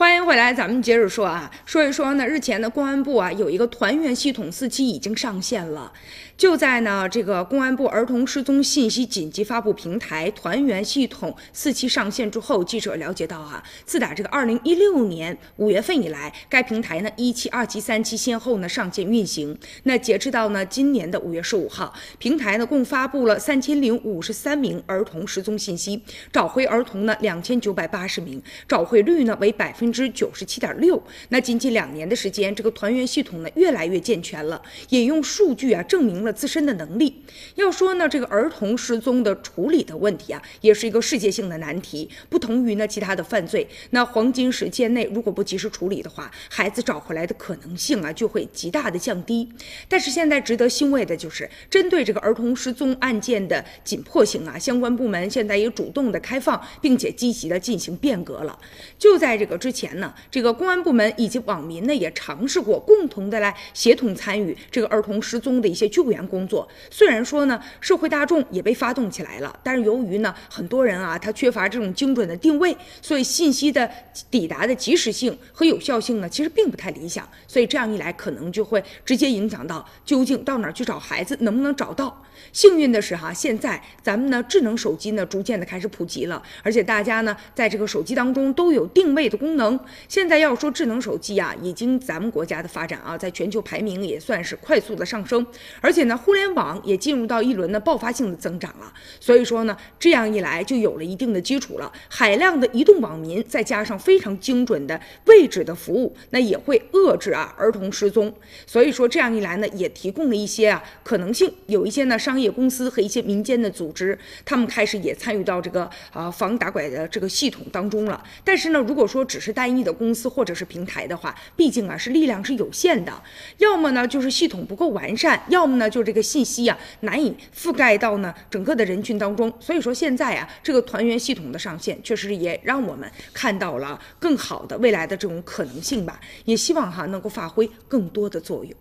欢迎回来，咱们接着说啊，说一说呢，日前的公安部啊有一个团员系统四期已经上线了。就在呢这个公安部儿童失踪信息紧急发布平台团员系统四期上线之后，记者了解到啊，自打这个二零一六年五月份以来，该平台呢一期、二期、三期先后呢上线运行。那截止到呢今年的五月十五号，平台呢共发布了三千零五十三名儿童失踪信息，找回儿童呢两千九百八十名，找回率呢为百分。之九十七点六，那仅仅两年的时间，这个团员系统呢越来越健全了，也用数据啊证明了自身的能力。要说呢，这个儿童失踪的处理的问题啊，也是一个世界性的难题。不同于呢其他的犯罪，那黄金时间内如果不及时处理的话，孩子找回来的可能性啊就会极大的降低。但是现在值得欣慰的就是，针对这个儿童失踪案件的紧迫性啊，相关部门现在也主动的开放，并且积极的进行变革了。就在这个之前。前呢，这个公安部门以及网民呢也尝试过共同的来协同参与这个儿童失踪的一些救援工作。虽然说呢，社会大众也被发动起来了，但是由于呢很多人啊他缺乏这种精准的定位，所以信息的抵达的及时性和有效性呢其实并不太理想。所以这样一来，可能就会直接影响到究竟到哪去找孩子，能不能找到。幸运的是哈，现在咱们呢智能手机呢逐渐的开始普及了，而且大家呢在这个手机当中都有定位的功能。能现在要说智能手机啊，已经咱们国家的发展啊，在全球排名也算是快速的上升，而且呢，互联网也进入到一轮的爆发性的增长了。所以说呢，这样一来就有了一定的基础了。海量的移动网民，再加上非常精准的位置的服务，那也会遏制啊儿童失踪。所以说这样一来呢，也提供了一些啊可能性。有一些呢商业公司和一些民间的组织，他们开始也参与到这个啊防打拐的这个系统当中了。但是呢，如果说只是单一的公司或者是平台的话，毕竟啊是力量是有限的，要么呢就是系统不够完善，要么呢就这个信息啊难以覆盖到呢整个的人群当中。所以说现在啊这个团员系统的上线，确实也让我们看到了更好的未来的这种可能性吧，也希望哈能够发挥更多的作用。